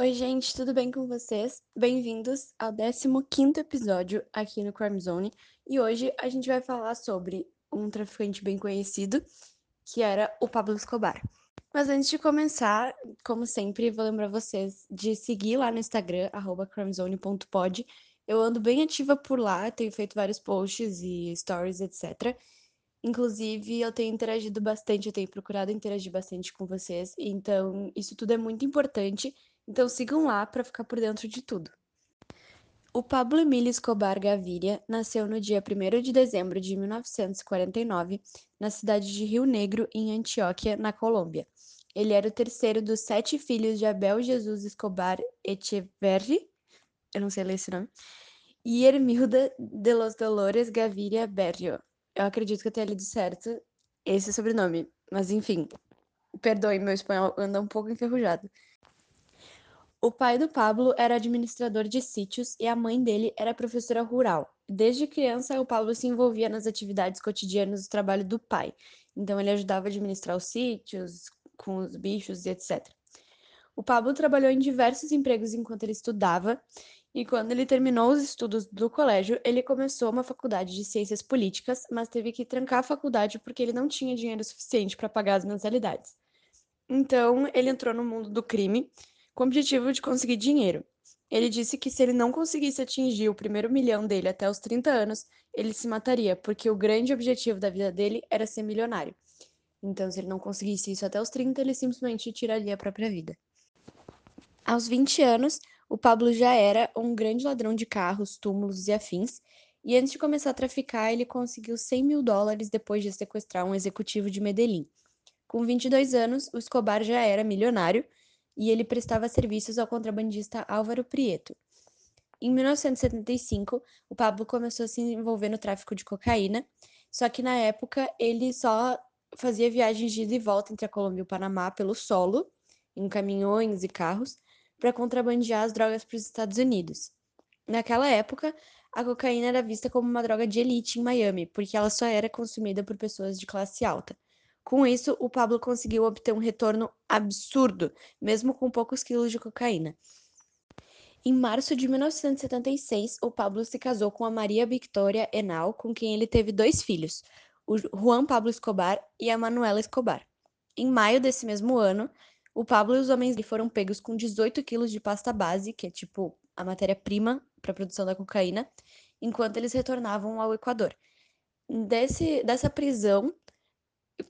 Oi, gente, tudo bem com vocês? Bem-vindos ao 15º episódio aqui no Crime Zone. E hoje a gente vai falar sobre um traficante bem conhecido, que era o Pablo Escobar. Mas antes de começar, como sempre, vou lembrar vocês de seguir lá no Instagram, crimezone.pod. Eu ando bem ativa por lá, tenho feito vários posts e stories, etc. Inclusive, eu tenho interagido bastante, eu tenho procurado interagir bastante com vocês, então isso tudo é muito importante. Então sigam lá para ficar por dentro de tudo. O Pablo Emílio Escobar Gaviria nasceu no dia 1 de dezembro de 1949, na cidade de Rio Negro, em Antioquia, na Colômbia. Ele era o terceiro dos sete filhos de Abel Jesus Escobar Echeverri, eu não sei ler esse nome, e Hermilda de los Dolores Gaviria Berrio. Eu acredito que eu tenha lido certo esse sobrenome, mas enfim, perdoe, meu espanhol anda um pouco enferrujado. O pai do Pablo era administrador de sítios e a mãe dele era professora rural. Desde criança, o Pablo se envolvia nas atividades cotidianas do trabalho do pai. Então, ele ajudava a administrar os sítios, com os bichos e etc. O Pablo trabalhou em diversos empregos enquanto ele estudava, e quando ele terminou os estudos do colégio, ele começou uma faculdade de ciências políticas, mas teve que trancar a faculdade porque ele não tinha dinheiro suficiente para pagar as mensalidades. Então, ele entrou no mundo do crime com o objetivo de conseguir dinheiro. Ele disse que se ele não conseguisse atingir o primeiro milhão dele até os 30 anos, ele se mataria, porque o grande objetivo da vida dele era ser milionário. Então, se ele não conseguisse isso até os 30, ele simplesmente tiraria a própria vida. Aos 20 anos, o Pablo já era um grande ladrão de carros, túmulos e afins, e antes de começar a traficar, ele conseguiu 100 mil dólares depois de sequestrar um executivo de Medellín. Com 22 anos, o Escobar já era milionário e ele prestava serviços ao contrabandista Álvaro Prieto. Em 1975, o Pablo começou a se envolver no tráfico de cocaína, só que na época ele só fazia viagens de ida e volta entre a Colômbia e o Panamá pelo solo, em caminhões e carros, para contrabandear as drogas para os Estados Unidos. Naquela época, a cocaína era vista como uma droga de elite em Miami, porque ela só era consumida por pessoas de classe alta. Com isso, o Pablo conseguiu obter um retorno absurdo, mesmo com poucos quilos de cocaína. Em março de 1976, o Pablo se casou com a Maria Victoria Enal, com quem ele teve dois filhos, o Juan Pablo Escobar e a Manuela Escobar. Em maio desse mesmo ano, o Pablo e os homens foram pegos com 18 quilos de pasta base, que é tipo a matéria-prima para a produção da cocaína, enquanto eles retornavam ao Equador. Desse, dessa prisão,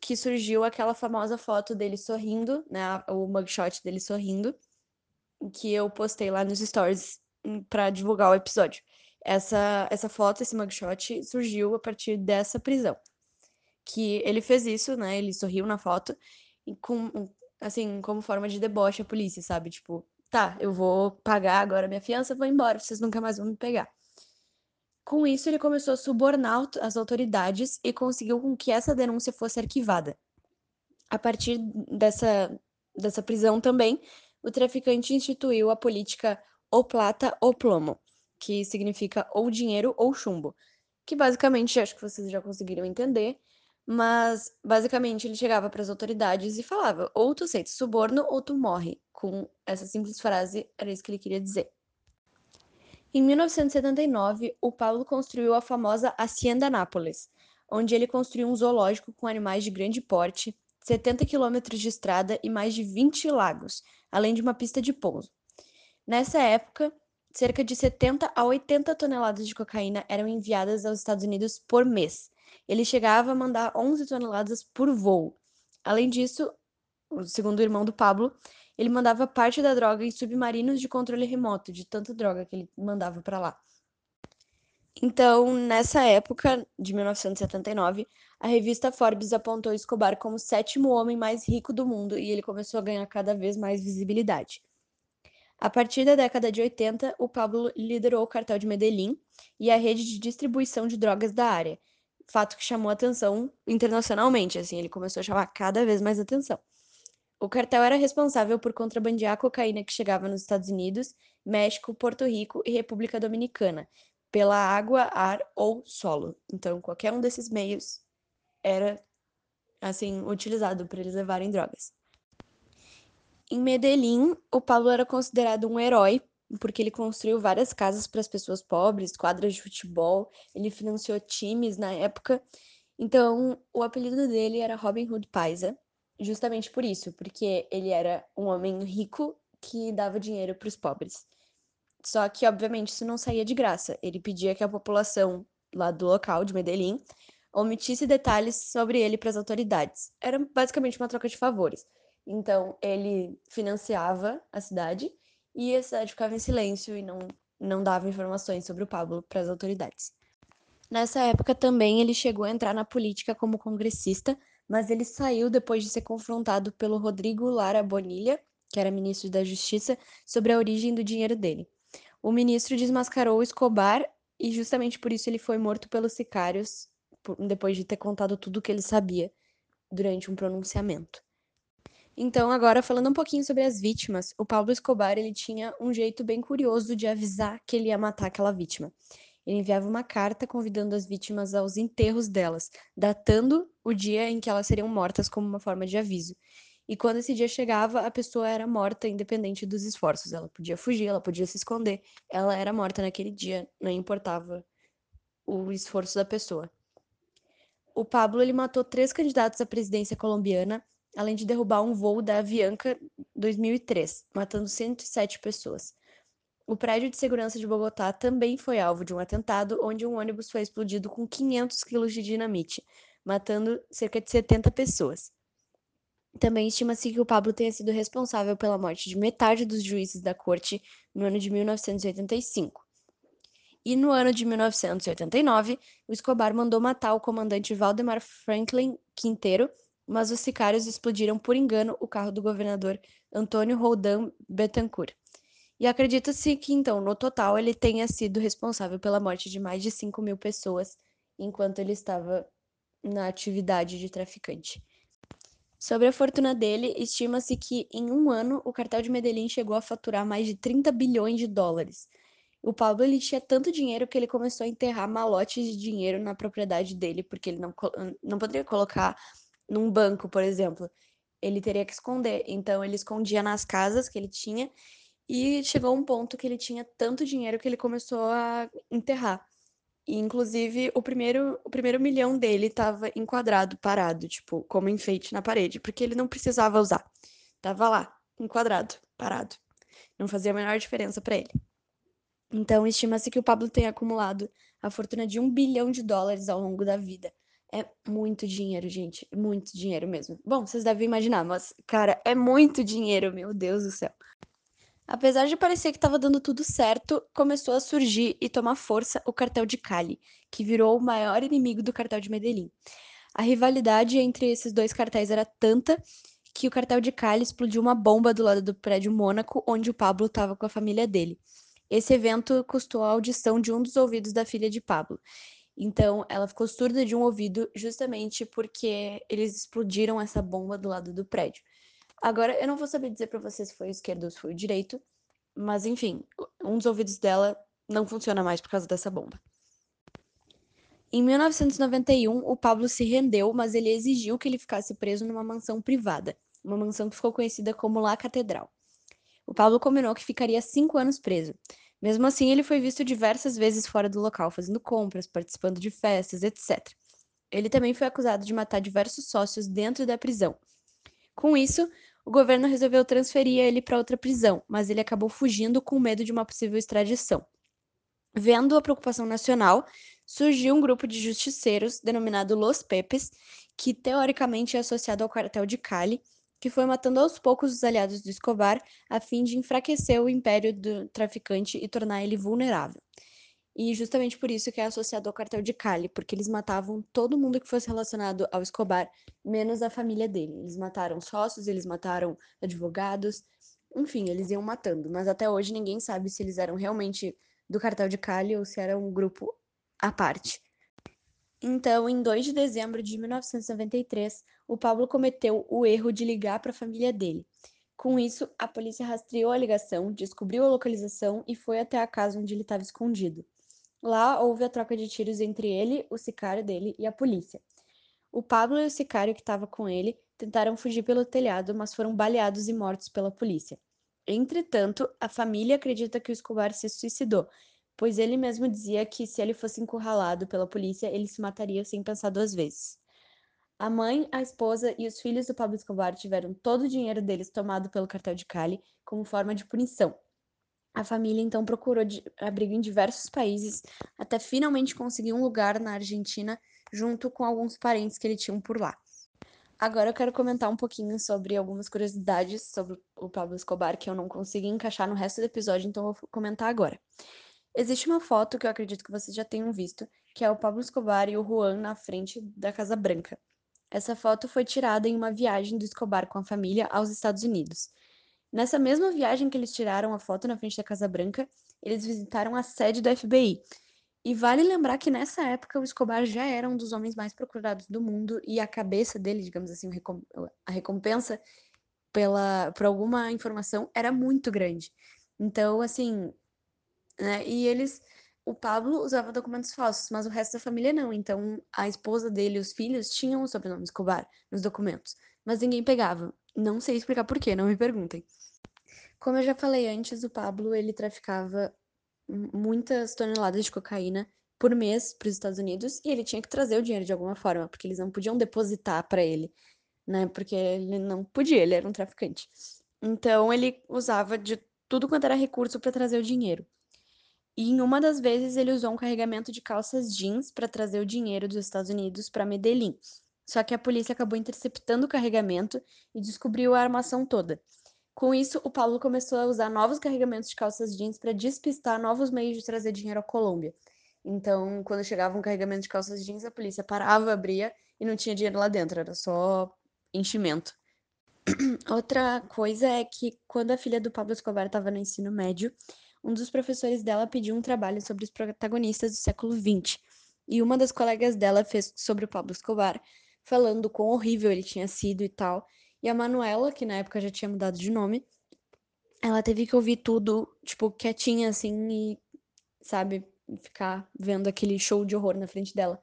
que surgiu aquela famosa foto dele sorrindo, né? O mugshot dele sorrindo, que eu postei lá nos stories hum, para divulgar o episódio. Essa, essa foto, esse mugshot, surgiu a partir dessa prisão. Que ele fez isso, né? Ele sorriu na foto, com, assim, como forma de deboche à polícia, sabe? Tipo, tá, eu vou pagar agora minha fiança, vou embora, vocês nunca mais vão me pegar. Com isso, ele começou a subornar as autoridades e conseguiu com que essa denúncia fosse arquivada. A partir dessa, dessa prisão também, o traficante instituiu a política ou plata ou plomo, que significa ou dinheiro ou chumbo, que basicamente acho que vocês já conseguiram entender, mas basicamente ele chegava para as autoridades e falava: ou tu aceita suborno ou tu morre. Com essa simples frase, era isso que ele queria dizer. Em 1979, o Paulo construiu a famosa Hacienda Nápoles, onde ele construiu um zoológico com animais de grande porte, 70 quilômetros de estrada e mais de 20 lagos, além de uma pista de pouso. Nessa época, cerca de 70 a 80 toneladas de cocaína eram enviadas aos Estados Unidos por mês. Ele chegava a mandar 11 toneladas por voo. Além disso, segundo o irmão do Pablo, ele mandava parte da droga em submarinos de controle remoto, de tanta droga que ele mandava para lá. Então, nessa época, de 1979, a revista Forbes apontou Escobar como o sétimo homem mais rico do mundo e ele começou a ganhar cada vez mais visibilidade. A partir da década de 80, o Pablo liderou o cartel de Medellín e a rede de distribuição de drogas da área, fato que chamou atenção internacionalmente, assim, ele começou a chamar cada vez mais atenção. O cartel era responsável por contrabandear a cocaína que chegava nos Estados Unidos, México, Porto Rico e República Dominicana, pela água, ar ou solo. Então, qualquer um desses meios era assim utilizado para eles levarem drogas. Em Medellín, o Pablo era considerado um herói porque ele construiu várias casas para as pessoas pobres, quadras de futebol, ele financiou times na época. Então, o apelido dele era Robin Hood Paisa, justamente por isso, porque ele era um homem rico que dava dinheiro para os pobres. Só que, obviamente, isso não saía de graça. Ele pedia que a população lá do local, de Medellín, omitisse detalhes sobre ele para as autoridades. Era basicamente uma troca de favores. Então, ele financiava a cidade e a cidade ficava em silêncio e não, não dava informações sobre o Pablo para as autoridades. Nessa época também ele chegou a entrar na política como congressista, mas ele saiu depois de ser confrontado pelo Rodrigo Lara Bonilha, que era ministro da Justiça, sobre a origem do dinheiro dele. O ministro desmascarou Escobar e justamente por isso ele foi morto pelos sicários depois de ter contado tudo o que ele sabia durante um pronunciamento. Então, agora falando um pouquinho sobre as vítimas, o Pablo Escobar ele tinha um jeito bem curioso de avisar que ele ia matar aquela vítima. Ele enviava uma carta convidando as vítimas aos enterros delas, datando o dia em que elas seriam mortas como uma forma de aviso. E quando esse dia chegava, a pessoa era morta independente dos esforços. Ela podia fugir, ela podia se esconder, ela era morta naquele dia, não importava o esforço da pessoa. O Pablo ele matou três candidatos à presidência colombiana além de derrubar um voo da Avianca 2003, matando 107 pessoas. O prédio de segurança de Bogotá também foi alvo de um atentado, onde um ônibus foi explodido com 500 quilos de dinamite, matando cerca de 70 pessoas. Também estima-se que o Pablo tenha sido responsável pela morte de metade dos juízes da corte no ano de 1985. E no ano de 1989, o Escobar mandou matar o comandante Valdemar Franklin Quinteiro, mas os sicários explodiram por engano o carro do governador Antônio Roldan Betancourt. E acredita-se que, então, no total, ele tenha sido responsável pela morte de mais de 5 mil pessoas enquanto ele estava na atividade de traficante. Sobre a fortuna dele, estima-se que em um ano o cartel de Medellín chegou a faturar mais de 30 bilhões de dólares. O Pablo ele tinha tanto dinheiro que ele começou a enterrar malotes de dinheiro na propriedade dele, porque ele não, não poderia colocar num banco, por exemplo, ele teria que esconder. Então ele escondia nas casas que ele tinha e chegou um ponto que ele tinha tanto dinheiro que ele começou a enterrar. E, inclusive, o primeiro, o primeiro milhão dele estava enquadrado, parado, tipo, como enfeite na parede, porque ele não precisava usar. Tava lá, enquadrado, parado. Não fazia a menor diferença para ele. Então, estima-se que o Pablo tenha acumulado a fortuna de um bilhão de dólares ao longo da vida. É muito dinheiro, gente. Muito dinheiro mesmo. Bom, vocês devem imaginar, mas, cara, é muito dinheiro, meu Deus do céu. Apesar de parecer que estava dando tudo certo, começou a surgir e tomar força o cartel de Cali, que virou o maior inimigo do cartel de Medellín. A rivalidade entre esses dois cartéis era tanta que o cartel de Cali explodiu uma bomba do lado do prédio Mônaco, onde o Pablo estava com a família dele. Esse evento custou a audição de um dos ouvidos da filha de Pablo. Então, ela ficou surda de um ouvido justamente porque eles explodiram essa bomba do lado do prédio. Agora, eu não vou saber dizer para vocês se foi o esquerdo ou se foi o direito, mas enfim, um dos ouvidos dela não funciona mais por causa dessa bomba. Em 1991, o Pablo se rendeu, mas ele exigiu que ele ficasse preso numa mansão privada, uma mansão que ficou conhecida como La Catedral. O Pablo combinou que ficaria cinco anos preso. Mesmo assim, ele foi visto diversas vezes fora do local, fazendo compras, participando de festas, etc. Ele também foi acusado de matar diversos sócios dentro da prisão. Com isso, o governo resolveu transferir ele para outra prisão, mas ele acabou fugindo com medo de uma possível extradição. Vendo a preocupação nacional, surgiu um grupo de justiceiros denominado Los Pepes, que teoricamente é associado ao cartel de Cali que foi matando aos poucos os aliados do Escobar a fim de enfraquecer o império do traficante e tornar ele vulnerável. E justamente por isso que é associado ao cartel de Cali, porque eles matavam todo mundo que fosse relacionado ao Escobar, menos a família dele. Eles mataram sócios, eles mataram advogados, enfim, eles iam matando. Mas até hoje ninguém sabe se eles eram realmente do cartel de Cali ou se era um grupo à parte. Então, em 2 de dezembro de 1993, o Pablo cometeu o erro de ligar para a família dele. Com isso, a polícia rastreou a ligação, descobriu a localização e foi até a casa onde ele estava escondido. Lá houve a troca de tiros entre ele, o sicário dele e a polícia. O Pablo e o sicário que estava com ele tentaram fugir pelo telhado, mas foram baleados e mortos pela polícia. Entretanto, a família acredita que o Escobar se suicidou, pois ele mesmo dizia que se ele fosse encurralado pela polícia, ele se mataria sem pensar duas vezes. A mãe, a esposa e os filhos do Pablo Escobar tiveram todo o dinheiro deles tomado pelo cartel de Cali como forma de punição. A família então procurou abrigo em diversos países até finalmente conseguir um lugar na Argentina junto com alguns parentes que ele tinha por lá. Agora eu quero comentar um pouquinho sobre algumas curiosidades sobre o Pablo Escobar que eu não consegui encaixar no resto do episódio, então eu vou comentar agora. Existe uma foto que eu acredito que vocês já tenham visto, que é o Pablo Escobar e o Juan na frente da Casa Branca. Essa foto foi tirada em uma viagem do Escobar com a família aos Estados Unidos. Nessa mesma viagem que eles tiraram a foto na frente da Casa Branca, eles visitaram a sede do FBI, e vale lembrar que nessa época o Escobar já era um dos homens mais procurados do mundo e a cabeça dele, digamos assim, a recompensa pela, por alguma informação era muito grande. Então, assim, né? E eles, o Pablo usava documentos falsos, mas o resto da família não. Então, a esposa dele e os filhos tinham o sobrenome Escobar nos documentos, mas ninguém pegava. Não sei explicar por quê, não me perguntem. Como eu já falei antes, o Pablo ele traficava muitas toneladas de cocaína por mês para os Estados Unidos e ele tinha que trazer o dinheiro de alguma forma, porque eles não podiam depositar para ele, né? Porque ele não podia, ele era um traficante. Então ele usava de tudo quanto era recurso para trazer o dinheiro. E em uma das vezes ele usou um carregamento de calças jeans para trazer o dinheiro dos Estados Unidos para Medellín. Só que a polícia acabou interceptando o carregamento e descobriu a armação toda. Com isso, o Paulo começou a usar novos carregamentos de calças jeans para despistar novos meios de trazer dinheiro à Colômbia. Então, quando chegava um carregamento de calças jeans, a polícia parava, abria e não tinha dinheiro lá dentro, era só enchimento. Outra coisa é que quando a filha do Pablo Escobar estava no ensino médio, um dos professores dela pediu um trabalho sobre os protagonistas do século XX. E uma das colegas dela fez sobre o Pablo Escobar, falando quão horrível ele tinha sido e tal. E a Manuela, que na época já tinha mudado de nome, ela teve que ouvir tudo, tipo, quietinha, assim, e, sabe, ficar vendo aquele show de horror na frente dela.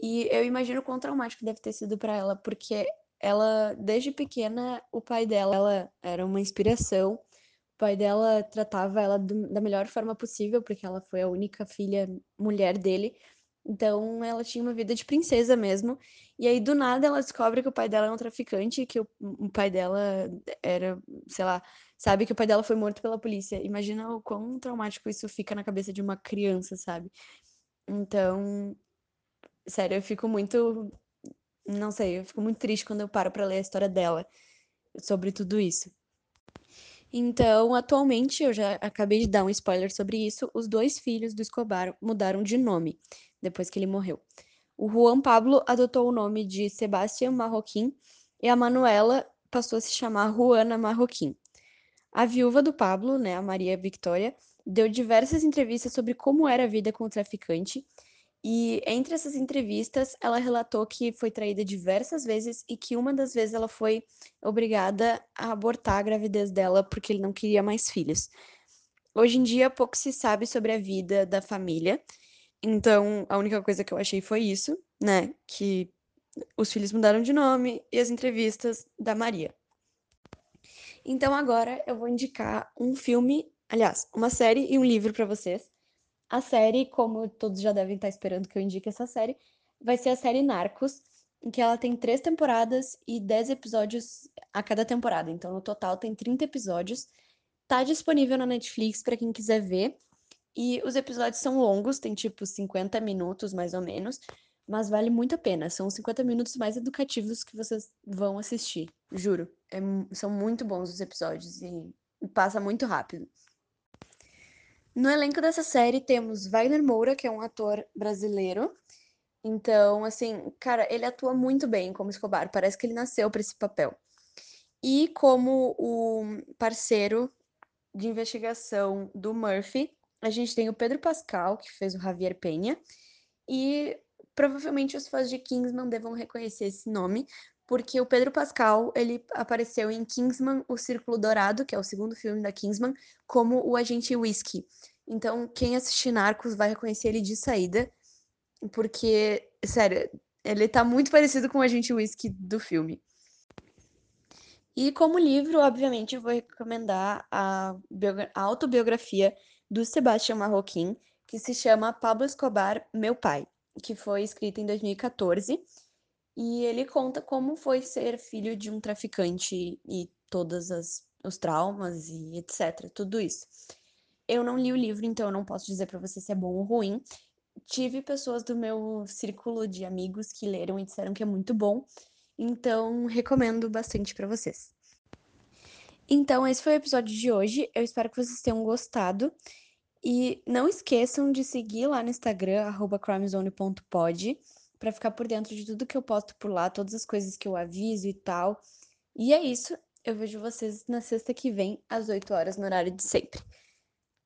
E eu imagino quão traumático deve ter sido para ela, porque ela, desde pequena, o pai dela ela era uma inspiração. O pai dela tratava ela do, da melhor forma possível, porque ela foi a única filha mulher dele. Então ela tinha uma vida de princesa mesmo. E aí do nada ela descobre que o pai dela é um traficante, que o, o pai dela era, sei lá, sabe que o pai dela foi morto pela polícia. Imagina o quão traumático isso fica na cabeça de uma criança, sabe? Então, sério, eu fico muito, não sei, eu fico muito triste quando eu paro para ler a história dela sobre tudo isso. Então, atualmente, eu já acabei de dar um spoiler sobre isso, os dois filhos do Escobar mudaram de nome depois que ele morreu. O Juan Pablo adotou o nome de Sebastián Marroquín e a Manuela passou a se chamar Juana Marroquín. A viúva do Pablo, né, a Maria Victoria, deu diversas entrevistas sobre como era a vida com o traficante e entre essas entrevistas, ela relatou que foi traída diversas vezes e que uma das vezes ela foi obrigada a abortar a gravidez dela porque ele não queria mais filhos. Hoje em dia, pouco se sabe sobre a vida da família então, a única coisa que eu achei foi isso, né? Que os filhos mudaram de nome e as entrevistas da Maria. Então, agora eu vou indicar um filme, aliás, uma série e um livro para vocês. A série, como todos já devem estar esperando que eu indique essa série, vai ser a série Narcos, em que ela tem três temporadas e dez episódios a cada temporada. Então, no total, tem 30 episódios. Tá disponível na Netflix para quem quiser ver. E os episódios são longos, tem tipo 50 minutos mais ou menos, mas vale muito a pena. São os 50 minutos mais educativos que vocês vão assistir, juro. É, são muito bons os episódios e, e passa muito rápido. No elenco dessa série temos Wagner Moura, que é um ator brasileiro. Então, assim, cara, ele atua muito bem como Escobar, parece que ele nasceu para esse papel. E como o parceiro de investigação do Murphy, a gente tem o Pedro Pascal, que fez o Javier Penha, e provavelmente os fãs de Kingsman devam reconhecer esse nome, porque o Pedro Pascal, ele apareceu em Kingsman, O Círculo Dourado, que é o segundo filme da Kingsman, como o agente Whiskey. Então, quem assistir Narcos vai reconhecer ele de saída, porque, sério, Ele tá muito parecido com o Agente Whisky do filme. E como livro, obviamente, eu vou recomendar a, a autobiografia do Sebastião Marroquim, que se chama Pablo Escobar, Meu Pai, que foi escrita em 2014. E ele conta como foi ser filho de um traficante e todos os traumas e etc. Tudo isso. Eu não li o livro, então eu não posso dizer para você se é bom ou ruim. Tive pessoas do meu círculo de amigos que leram e disseram que é muito bom, então recomendo bastante para vocês. Então, esse foi o episódio de hoje. Eu espero que vocês tenham gostado. E não esqueçam de seguir lá no Instagram, crimezone.pod, para ficar por dentro de tudo que eu posto por lá, todas as coisas que eu aviso e tal. E é isso. Eu vejo vocês na sexta que vem, às 8 horas, no horário de sempre.